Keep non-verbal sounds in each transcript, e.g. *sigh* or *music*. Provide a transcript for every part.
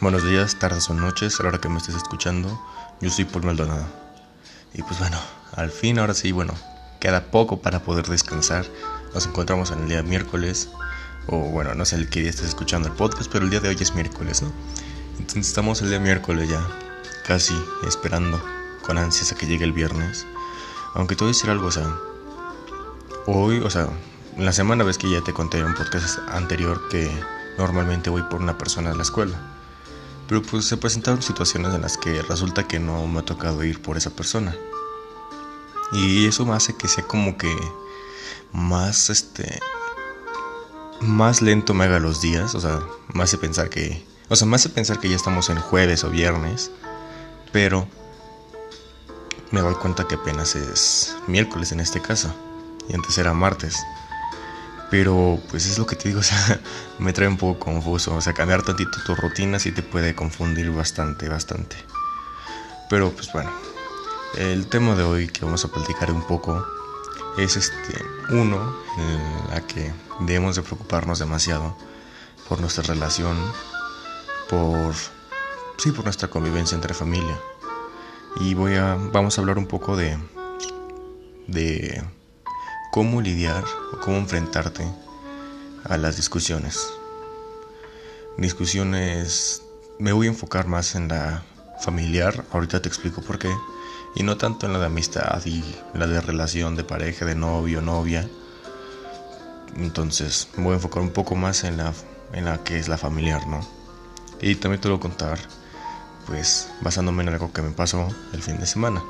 Buenos días, tardes o noches, a la hora que me estés escuchando. Yo soy Paul Maldonado. Y pues bueno, al fin, ahora sí, bueno, queda poco para poder descansar. Nos encontramos en el día miércoles. O bueno, no sé el qué día estés escuchando el podcast, pero el día de hoy es miércoles, ¿no? Entonces estamos el día miércoles ya, casi esperando con ansias a que llegue el viernes. Aunque te voy a decir algo, o sea, hoy, o sea, la semana ves que ya te conté en un podcast anterior que normalmente voy por una persona a la escuela. Pero pues se presentaron situaciones en las que resulta que no me ha tocado ir por esa persona. Y eso me hace que sea como que más este más lento me haga los días, o sea, me hace pensar que o sea, me hace pensar que ya estamos en jueves o viernes, pero me doy cuenta que apenas es miércoles en este caso y antes era martes. Pero pues es lo que te digo, *laughs* o sea, me trae un poco confuso. O sea, cambiar tantito tu rutina sí te puede confundir bastante, bastante. Pero pues bueno, el tema de hoy que vamos a platicar un poco es este uno en la que debemos de preocuparnos demasiado por nuestra relación, por sí, por nuestra convivencia entre familia. Y voy a vamos a hablar un poco de de cómo lidiar o cómo enfrentarte a las discusiones. Discusiones, me voy a enfocar más en la familiar, ahorita te explico por qué, y no tanto en la de amistad y la de relación de pareja, de novio, novia. Entonces, me voy a enfocar un poco más en la, en la que es la familiar, ¿no? Y también te lo voy a contar, pues basándome en algo que me pasó el fin de semana.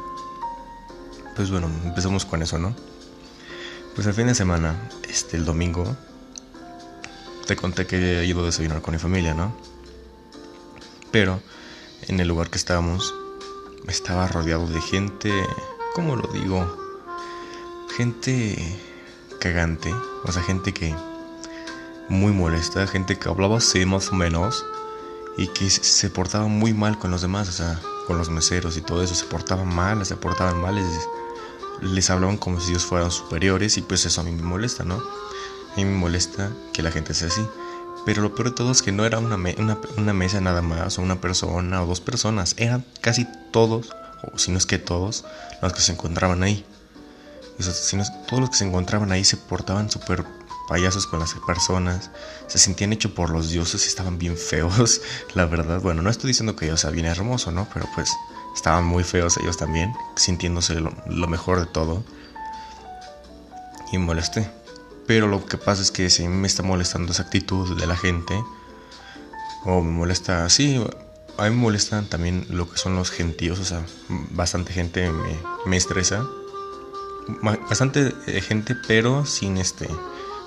Pues bueno, empezamos con eso, ¿no? Pues el fin de semana, este, el domingo, te conté que he ido a desayunar con mi familia, ¿no? Pero en el lugar que estábamos, estaba rodeado de gente, ¿cómo lo digo? Gente cagante, o sea, gente que muy molesta, gente que hablaba así más o menos y que se portaba muy mal con los demás, o sea, con los meseros y todo eso, se portaban mal, se portaban mal, les hablaban como si ellos fueran superiores y pues eso a mí me molesta, ¿no? A mí me molesta que la gente sea así. Pero lo peor de todo es que no era una, mesa nada más, o una persona o dos personas, eran casi todos, o si no es que todos, los que se encontraban ahí. Si no todos los que se encontraban ahí se portaban súper payasos con las personas, se sentían hechos por los dioses y estaban bien *laughs* feos, la verdad. Bueno, no estoy diciendo que yo sea bien hermoso, ¿no? Pero pues Estaban muy feos ellos también, sintiéndose lo, mejor de todo. Y molesté. Pero lo que pasa es que si me está molestando esa actitud de la gente, o me molesta, sí, a mí me molestan también lo que son los gentíos, o sea, bastante gente me, me estresa. Bastante eh, gente, pero sin este,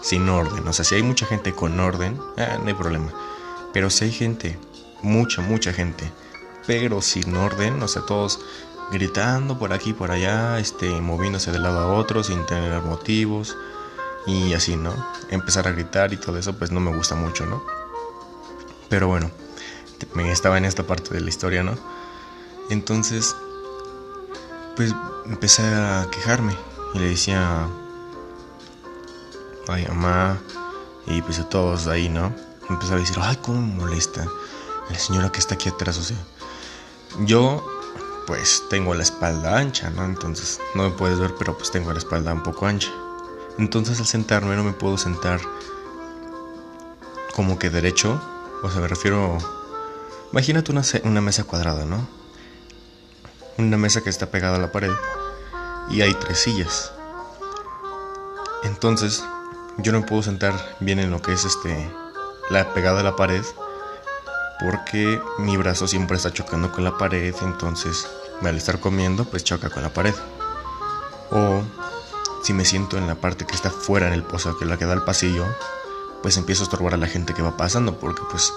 sin orden. O sea, si hay mucha gente con orden, ah, no hay problema. Pero si hay gente, mucha, mucha gente pero sin orden, o sea, todos gritando por aquí, por allá, este, moviéndose de lado a otro sin tener motivos y así, ¿no? Empezar a gritar y todo eso, pues no me gusta mucho, ¿no? Pero bueno, me estaba en esta parte de la historia, ¿no? Entonces, pues empecé a quejarme y le decía, ay mamá, y pues a todos ahí, ¿no? Empecé a decir, ay, cómo me molesta la señora que está aquí atrás, o sea, yo, pues tengo la espalda ancha, ¿no? Entonces, no me puedes ver, pero pues tengo la espalda un poco ancha. Entonces, al sentarme, no me puedo sentar como que derecho. O sea, me refiero. Imagínate una, una mesa cuadrada, ¿no? Una mesa que está pegada a la pared y hay tres sillas. Entonces, yo no me puedo sentar bien en lo que es este la pegada a la pared porque mi brazo siempre está chocando con la pared, entonces al estar comiendo pues choca con la pared. O si me siento en la parte que está fuera en el pozo que la que da el pasillo, pues empiezo a estorbar a la gente que va pasando porque pues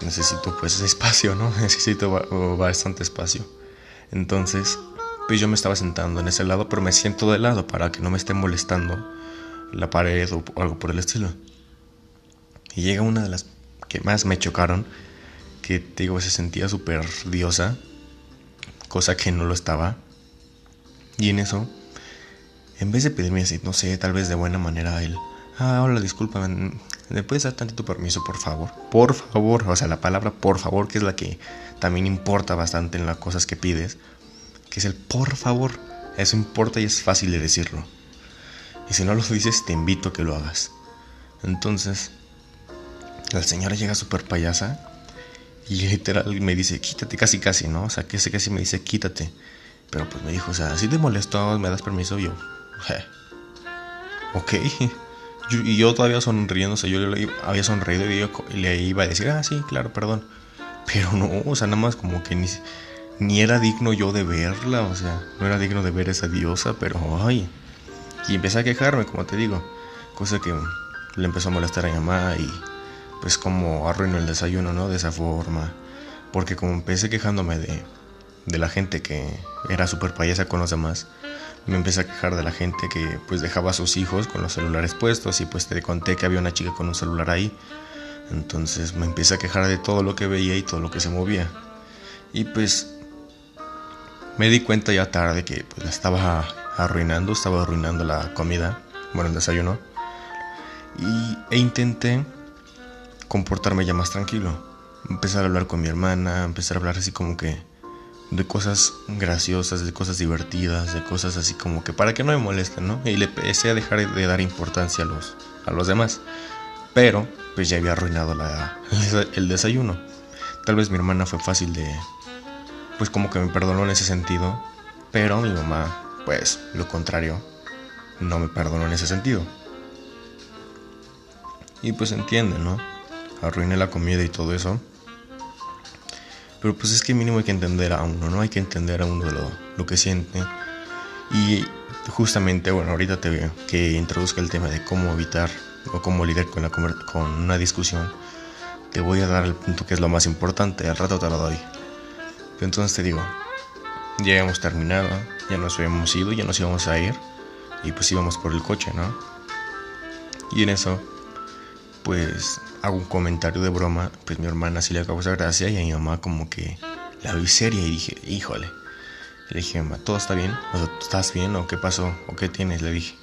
necesito pues *laughs* espacio, ¿no? Necesito bastante espacio. Entonces, pues yo me estaba sentando en ese lado, pero me siento de lado para que no me esté molestando la pared o algo por el estilo. Y llega una de las que más me chocaron, que te digo, se sentía súper diosa, cosa que no lo estaba. Y en eso, en vez de pedirme así, no sé, tal vez de buena manera él, ah, hola, disculpa, ¿me puedes dar tantito permiso, por favor? Por favor, o sea, la palabra por favor, que es la que también importa bastante en las cosas que pides, que es el por favor. Eso importa y es fácil de decirlo. Y si no lo dices, te invito a que lo hagas. Entonces, la señora llega súper payasa y literal me dice, quítate, casi casi, ¿no? O sea, que casi me dice, quítate. Pero pues me dijo, o sea, si te molesto, me das permiso, yo, ok. *laughs* y yo todavía sonriendo, o sea, yo le había sonreído y yo le iba a decir, ah, sí, claro, perdón. Pero no, o sea, nada más como que ni, ni era digno yo de verla, o sea, no era digno de ver esa diosa, pero ay. Y empecé a quejarme, como te digo, cosa que le empezó a molestar a mi mamá y pues como arruinó el desayuno, ¿no? De esa forma. Porque como empecé quejándome de, de la gente que era súper payasa con los demás, me empecé a quejar de la gente que pues dejaba a sus hijos con los celulares puestos y pues te conté que había una chica con un celular ahí. Entonces me empecé a quejar de todo lo que veía y todo lo que se movía. Y pues me di cuenta ya tarde que pues la estaba arruinando, estaba arruinando la comida, bueno, el desayuno. Y, e intenté comportarme ya más tranquilo. Empezar a hablar con mi hermana, empezar a hablar así como que de cosas graciosas, de cosas divertidas, de cosas así como que para que no me molesten, ¿no? Y le empecé a dejar de dar importancia a los, a los demás. Pero, pues ya había arruinado la, el desayuno. Tal vez mi hermana fue fácil de, pues como que me perdonó en ese sentido. Pero mi mamá, pues lo contrario, no me perdonó en ese sentido. Y pues entiende, ¿no? Arruiné la comida y todo eso. Pero pues es que mínimo hay que entender a uno, ¿no? Hay que entender a uno lo, lo que siente. Y justamente, bueno, ahorita te veo que introduzca el tema de cómo evitar o cómo lidiar con, la, con una discusión. Te voy a dar el punto que es lo más importante, al rato te lo doy. entonces te digo, ya habíamos terminado, ya nos habíamos ido, ya nos íbamos a ir. Y pues íbamos por el coche, ¿no? Y en eso, pues hago un comentario de broma, pues mi hermana sí le causa gracia y a mi mamá como que la vi seria y dije, híjole. Le dije, mamá, ¿todo está bien? O sea, ¿estás bien? ¿O qué pasó? ¿O qué tienes? Le dije.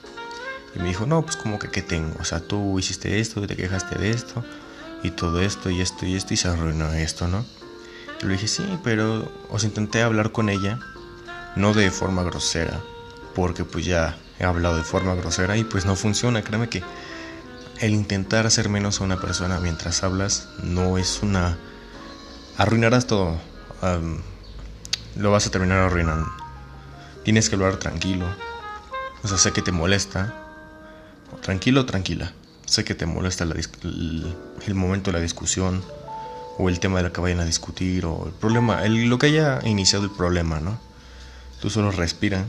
Y me dijo, no, pues como que qué tengo. O sea, tú hiciste esto, te quejaste de esto, y todo esto, y esto, y esto, y se arruinó esto, ¿no? Y le dije, sí, pero os intenté hablar con ella, no de forma grosera, porque pues ya he hablado de forma grosera y pues no funciona, créeme que el intentar hacer menos a una persona mientras hablas no es una... Arruinarás todo. lo vas a terminar arruinando. Tienes que hablar tranquilo. O sea, sé que te molesta. Tranquilo, tranquila. Sé que te molesta el, momento de la discusión. O el tema de lo que vayan a discutir. O el problema. Lo que haya iniciado el problema, ¿no? Tú solo respira.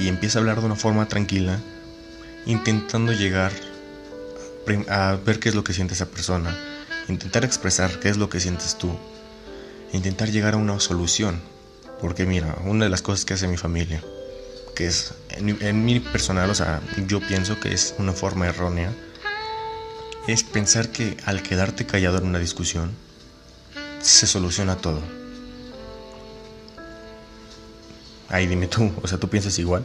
Y empieza a hablar de una forma tranquila intentando llegar a ver qué es lo que siente esa persona, intentar expresar qué es lo que sientes tú, intentar llegar a una solución. Porque mira, una de las cosas que hace mi familia, que es en, mi personal, o sea, yo pienso que es una forma errónea, es pensar que al quedarte callado en una discusión, se soluciona todo. Ahí dime tú, o sea, tú piensas igual.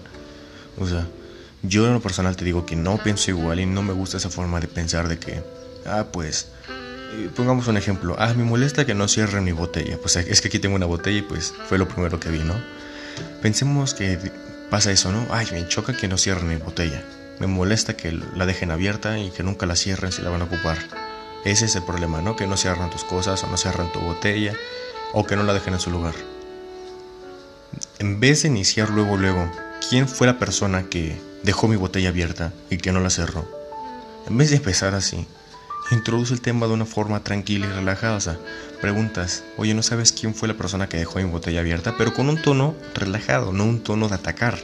O sea, yo en lo personal te digo que no pienso igual y no me gusta esa forma de pensar de que, ah, pues, eh, pongamos un ejemplo, ah, me molesta que no cierren mi botella, pues es que aquí tengo una botella y pues fue lo primero que vi, ¿no? Pensemos que pasa eso, ¿no? Ay, me choca que no cierren mi botella, me molesta que la dejen abierta y que nunca la cierren si la van a ocupar. Ese es el problema, ¿no? Que no cierran tus cosas o no cierran tu botella o que no la dejen en su lugar. En vez de iniciar luego, luego, ¿quién fue la persona que dejó mi botella abierta y que no la cerró. En vez de empezar así, introduce el tema de una forma tranquila y relajada. Preguntas, oye, ¿no sabes quién fue la persona que dejó mi botella abierta? Pero con un tono relajado, no un tono de atacar.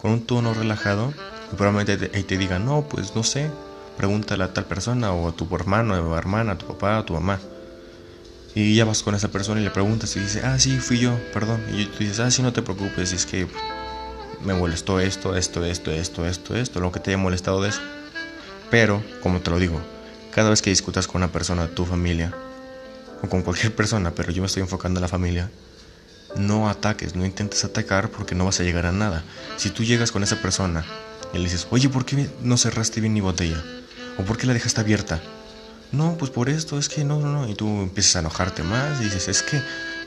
Con un tono relajado, y probablemente ahí te digan, no, pues no sé, pregúntale a tal persona, o a tu hermano, a tu hermana, a tu papá, a tu mamá. Y ya vas con esa persona y le preguntas y dice, ah, sí, fui yo, perdón. Y tú dices, ah, sí, no te preocupes, es que me molestó esto, esto, esto, esto, esto, esto, lo que te haya molestado de eso. Pero, como te lo digo, cada vez que discutas con una persona de tu familia, o con cualquier persona, pero yo me estoy enfocando en la familia, no ataques, no intentes atacar porque no vas a llegar a nada. Si tú llegas con esa persona y le dices, oye, ¿por qué no cerraste bien mi botella? ¿O por qué la dejaste abierta? No, pues por esto, es que no, no, no. Y tú empiezas a enojarte más y dices, es que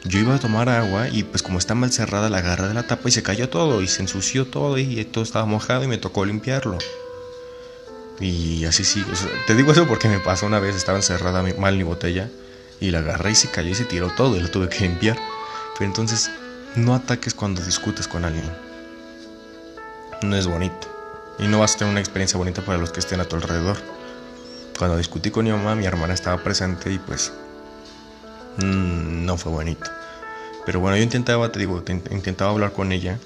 yo iba a tomar agua y pues como está mal cerrada la garra de la tapa y se cayó todo y se ensució todo y todo estaba mojado y me tocó limpiarlo. Y así sí, te digo eso porque me pasó una vez, estaba encerrada mal mi botella y la agarré y se cayó y se tiró todo y lo tuve que limpiar. Pero entonces no ataques cuando discutes con alguien. No es bonito. Y no vas a tener una experiencia bonita para los que estén a tu alrededor. Cuando discutí con mi mamá, mi hermana estaba presente y pues mm, no fue bonito. Pero bueno, yo intentaba, te digo, intentaba hablar con ella,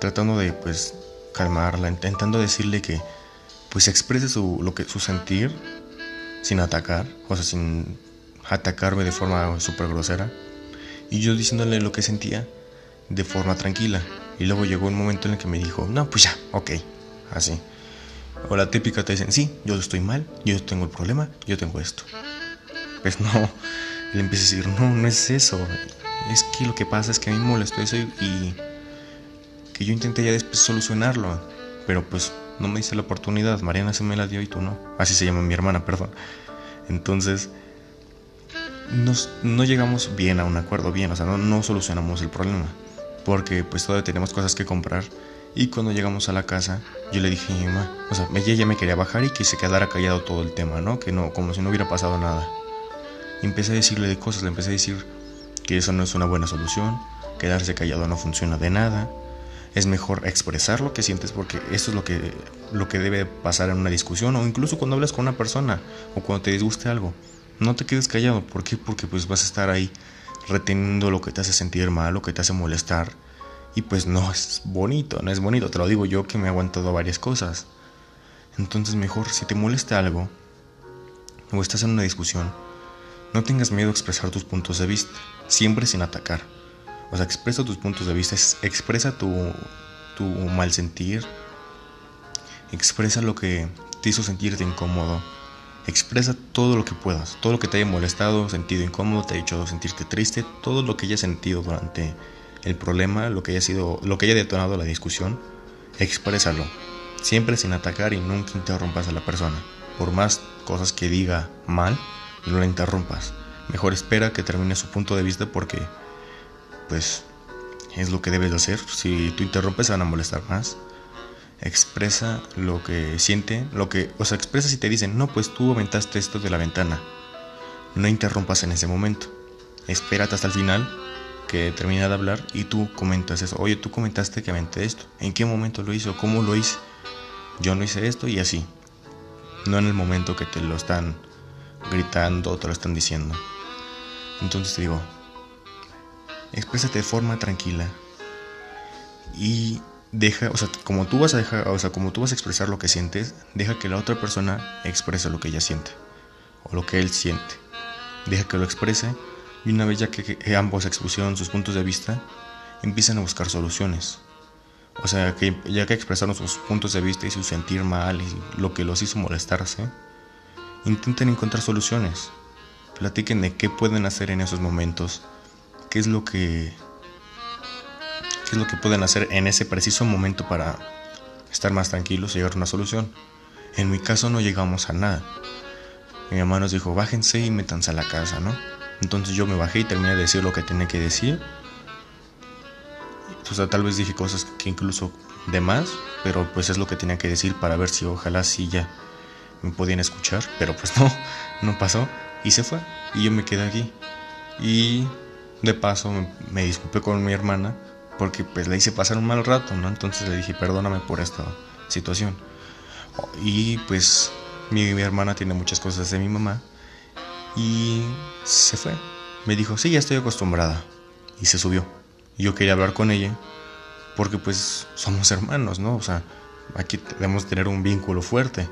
tratando de pues calmarla, intentando decirle que pues exprese su, lo que, su sentir sin atacar, o sea, sin atacarme de forma súper grosera. Y yo diciéndole lo que sentía de forma tranquila. Y luego llegó un momento en el que me dijo, no, pues ya, ok, así. O la típica te dicen, sí, yo estoy mal, yo tengo el problema, yo tengo esto. Pues no, le empieza a decir, no, no es eso. Es que lo que pasa es que a mí me molestó eso y que yo intenté ya después solucionarlo. Pero pues no me dice la oportunidad. Mariana se me la dio y tú no. Así se llama mi hermana, perdón. Entonces, no llegamos bien a un acuerdo, bien, o sea, no, no solucionamos el problema. Porque pues todavía tenemos cosas que comprar. Y cuando llegamos a la casa, yo le dije mamá, o sea, ella me quería bajar y que se quedara callado todo el tema, ¿no? Que no, como si no hubiera pasado nada. Y empecé a decirle de cosas, le empecé a decir que eso no es una buena solución, quedarse callado no funciona de nada, es mejor expresar lo que sientes porque eso es lo que, lo que debe pasar en una discusión o incluso cuando hablas con una persona o cuando te disguste algo. No te quedes callado. ¿Por qué? Porque pues vas a estar ahí reteniendo lo que te hace sentir mal, lo que te hace molestar. Y pues no es bonito, no es bonito. Te lo digo yo que me he aguantado varias cosas. Entonces mejor si te molesta algo o estás en una discusión, no tengas miedo a expresar tus puntos de vista, siempre sin atacar. O sea, expresa tus puntos de vista, expresa tu, tu mal sentir, expresa lo que te hizo sentirte incómodo, expresa todo lo que puedas, todo lo que te haya molestado, sentido incómodo, te ha hecho sentirte triste, todo lo que hayas sentido durante el problema, lo que haya sido, lo que haya detonado la discusión, exprésalo, siempre sin atacar y nunca interrumpas a la persona. Por más cosas que diga mal, no la interrumpas. Mejor espera que termine su punto de vista porque pues es lo que debes de hacer. Si tú interrumpes, se van a molestar más. Expresa lo que siente, lo que, o sea, expresa si te dicen, no, pues tú aventaste esto de la ventana. No interrumpas en ese momento. Espérate hasta el final que termina de hablar y tú comentas eso. Oye, tú comentaste que aventé esto. ¿En qué momento lo hizo? ¿Cómo lo hice? Yo no hice esto y así. No en el momento que te lo están gritando te lo están diciendo. Entonces te digo, exprésate de forma tranquila y deja, o sea, como tú vas a dejar, o sea, como tú vas a expresar lo que sientes, deja que la otra persona exprese lo que ella siente o lo que él siente. Deja que lo exprese y una vez ya que, ambos expusieron sus puntos de vista, empiezan a buscar soluciones. O sea, que ya que expresaron sus puntos de vista y su sentir mal y lo que los hizo molestarse, intenten encontrar soluciones. Platiquen de qué pueden hacer en esos momentos qué es lo que qué es lo que pueden hacer en ese preciso momento para estar más tranquilos y llegar a una solución. En mi caso no llegamos a nada. Mi mamá nos dijo, bájense y métanse a la casa, ¿no? Entonces yo me bajé y terminé de decir lo que tenía que decir. O sea, tal vez dije cosas que incluso de más, pero pues es lo que tenía que decir para ver si ojalá sí ya me podían escuchar, pero pues no, no pasó y se fue y yo me quedé aquí. Y de paso me, disculpé con mi hermana porque pues le hice pasar un mal rato, ¿no? Entonces le dije, perdóname por esta situación. Y pues mi, hermana tiene muchas cosas de mi mamá y se fue. Me dijo, sí, ya estoy acostumbrada. Y se subió. yo quería hablar con ella porque pues somos hermanos, ¿no? O sea, aquí debemos tener un vínculo fuerte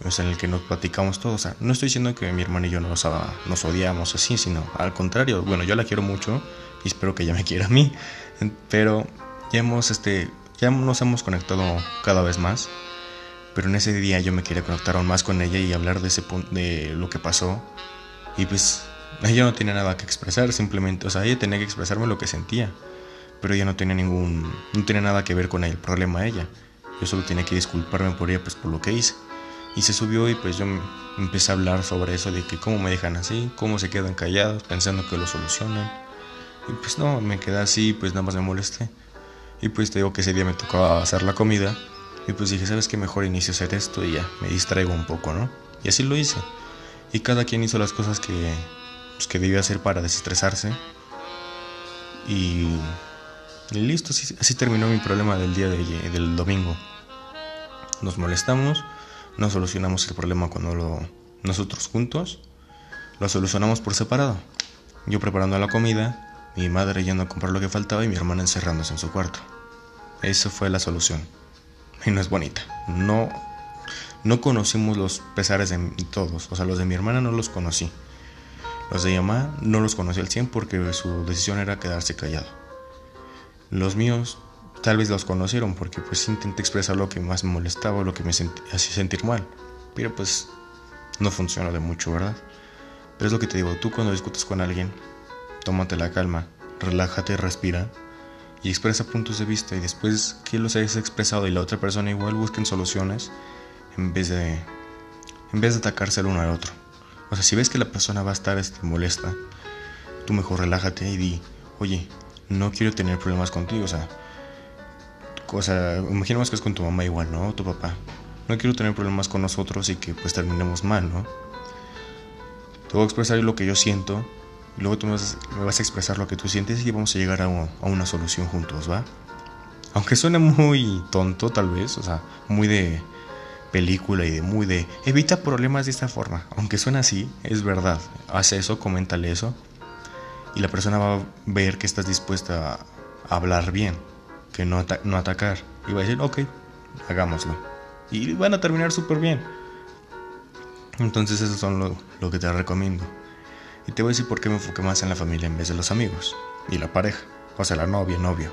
en el que nos platicamos todo. O sea, no estoy diciendo que mi hermano y yo nos, nos odiamos así, sino al contrario. Bueno, yo la quiero mucho y espero que ella me quiera a mí. Pero ya hemos, este, ya nos hemos conectado cada vez más. Pero en ese día yo me quería conectar aún más con ella y hablar de ese de lo que pasó. Y pues ella no tenía nada que expresar, simplemente, o sea, ella tenía que expresarme lo que sentía. Pero ella no tenía ningún, no tenía nada que ver con el problema ella. Yo solo tenía que disculparme por ella, pues por lo que hice. Y se subió y pues yo empecé a hablar sobre eso, de que cómo me dejan así, cómo se quedan callados pensando que lo solucionan. Y pues no, me quedé así, pues nada más me molesté. Y pues te digo que ese día me tocaba hacer la comida. Y pues dije, ¿sabes qué? Mejor inicio a hacer esto y ya, me distraigo un poco, ¿no? Y así lo hice. Y cada quien hizo las cosas que, pues, que debía hacer para desestresarse. Y, y listo, así, así, terminó mi problema del día de, del domingo. Nos molestamos, no solucionamos el problema cuando lo, nosotros juntos, lo solucionamos por separado. Yo preparando la comida, mi madre yendo a comprar lo que faltaba y mi hermana encerrándose en su cuarto. Esa fue la solución. Y no es bonita. No, no conocimos los pesares de todos. O sea, los de mi hermana no los conocí. Los de mi no los conocí al 100 porque su decisión era quedarse callado. Los míos tal vez los conocieron porque pues intenté expresar lo que más me molestaba, lo que me hacía sentir mal. Pero pues no funciona de mucho, ¿verdad? Pero es lo que te digo, tú cuando discutes con alguien, tómate la calma, relájate, respira y expresa puntos de vista y después que los hayas expresado y la otra persona igual busquen soluciones en vez de en vez de atacarse el uno al otro. O sea, si ves que la persona va a estar este, molesta, tú mejor relájate y di, oye, no quiero tener problemas contigo, o sea, o sea, imaginemos que es con tu mamá igual, ¿no? O tu papá. No quiero tener problemas con nosotros y que pues terminemos mal, ¿no? Te voy a expresar lo que yo siento, y luego tú me vas, a expresar lo que tú sientes y vamos a llegar a, una solución juntos, ¿va? Aunque suene muy tonto tal vez, o sea, muy de película y de muy de evita problemas de esta forma. Aunque suene así, es verdad. Haz eso, coméntale eso. Y la persona va a ver que estás dispuesta a hablar bien, que no, no atacar. Y va a decir, ok, hagámoslo. Y van a terminar súper bien. Entonces eso son lo, lo que te recomiendo. Y te voy a decir por qué me enfoqué más en la familia en vez de los amigos y la pareja. O sea, la novia, novio.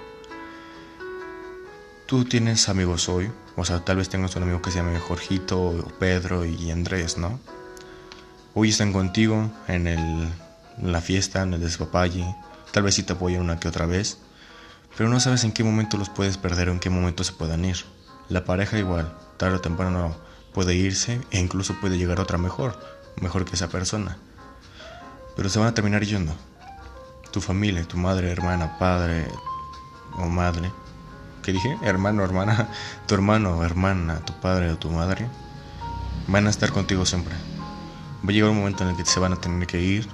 Tú tienes amigos hoy, o sea, tal vez tengas un amigo que se llame Jorgito, Pedro y Andrés, ¿no? Hoy están contigo en, el, en la fiesta, en el despapalle, tal vez sí te apoyan una que otra vez, pero no sabes en qué momento los puedes perder o en qué momento se puedan ir. La pareja igual, tarde o temprano puede irse e incluso puede llegar otra mejor, mejor que esa persona. Pero se van a terminar yendo. Tu familia, tu madre, hermana, padre o madre que dije, hermano, hermana, tu hermano, hermana, tu padre o tu madre, van a estar contigo siempre. Va a llegar un momento en el que se van a tener que ir,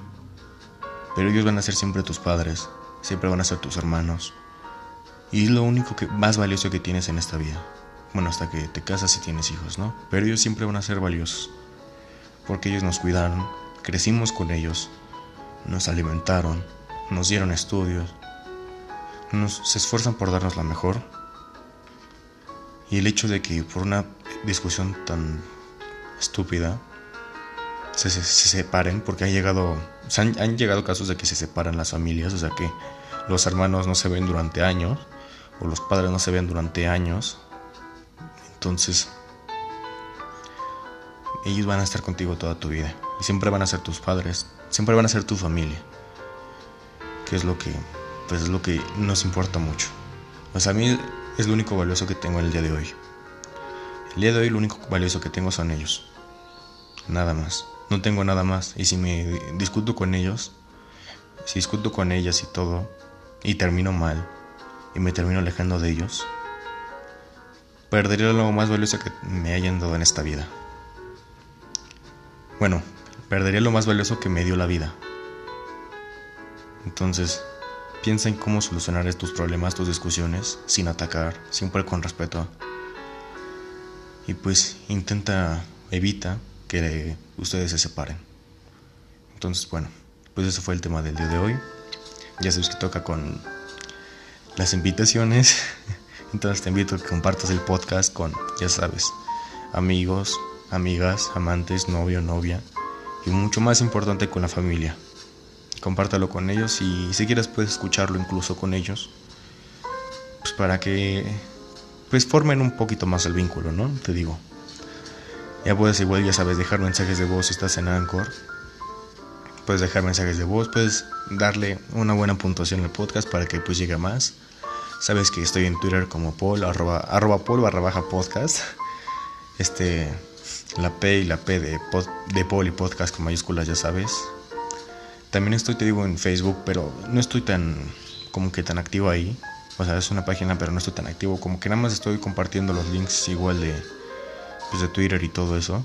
pero ellos van a ser siempre tus padres, siempre van a ser tus hermanos. Y es lo único que más valioso que tienes en esta vida. Bueno, hasta que te casas y tienes hijos, ¿no? Pero ellos siempre van a ser valiosos. Porque ellos nos cuidaron, crecimos con ellos, nos alimentaron, nos dieron estudios, nos, se esfuerzan por darnos la mejor y el hecho de que por una discusión tan estúpida se, separen, porque han llegado, han, han, llegado casos de que se separan las familias, o sea que los hermanos no se ven durante años, o los padres no se ven durante años. Entonces, ellos van a estar contigo toda tu vida. Y siempre van a ser tus padres, siempre van a ser tu familia. Que es lo que, pues es lo que nos importa mucho. Sea, a mí es lo único valioso que tengo el día de hoy. El día de hoy lo único valioso que tengo son ellos. Nada más. No tengo nada más. Y si me discuto con ellos, si discuto con ellas y todo, y termino mal, y me termino alejando de ellos, perdería lo más valioso que me hayan dado en esta vida. Bueno, perdería lo más valioso que me dio la vida. Entonces, Piensa en cómo solucionar tus problemas, tus discusiones, sin atacar, siempre con respeto. Y pues intenta, evita que ustedes se separen. Entonces, bueno, pues ese fue el tema del día de hoy. Ya sabes que toca con las invitaciones. *laughs* Entonces te invito a que compartas el podcast con, ya sabes, amigos, amigas, amantes, novio, novia. Y mucho más importante con la familia compártalo con ellos y si quieres puedes escucharlo incluso con ellos pues para que pues formen un poquito más el vínculo no te digo ya puedes igual ya sabes dejar mensajes de voz si estás en Anchor puedes dejar mensajes de voz puedes darle una buena puntuación al podcast para que pues llegue más sabes que estoy en Twitter como Paul arroba, arroba Paul barra baja podcast este la P y la P de, pod, de Poli Podcast con mayúsculas, ya sabes. También estoy, te digo, en Facebook, pero no estoy tan, como que tan activo ahí. O sea, es una página, pero no estoy tan activo. Como que nada más estoy compartiendo los links igual de, pues, de Twitter y todo eso.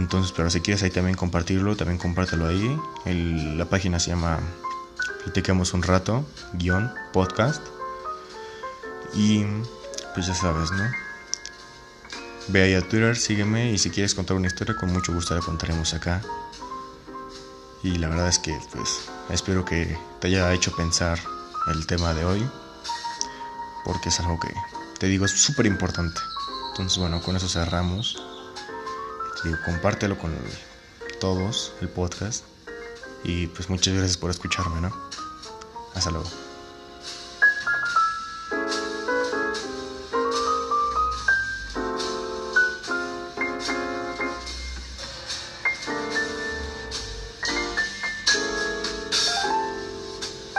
Entonces, pero si quieres ahí también compartirlo, también compártelo ahí. la página se llama Platiquemos un rato, guion, podcast. Y pues ya sabes, ¿no? Ve ahí a Twitter, sígueme y si quieres contar una historia, con mucho gusto la contaremos acá. Y la verdad es que pues espero que te haya hecho pensar el tema de hoy. Porque es algo que, te digo, es súper importante. Entonces bueno, con eso cerramos. Digo, compártelo con todos, el podcast. Y pues muchas gracias por escucharme, ¿no? Hasta luego.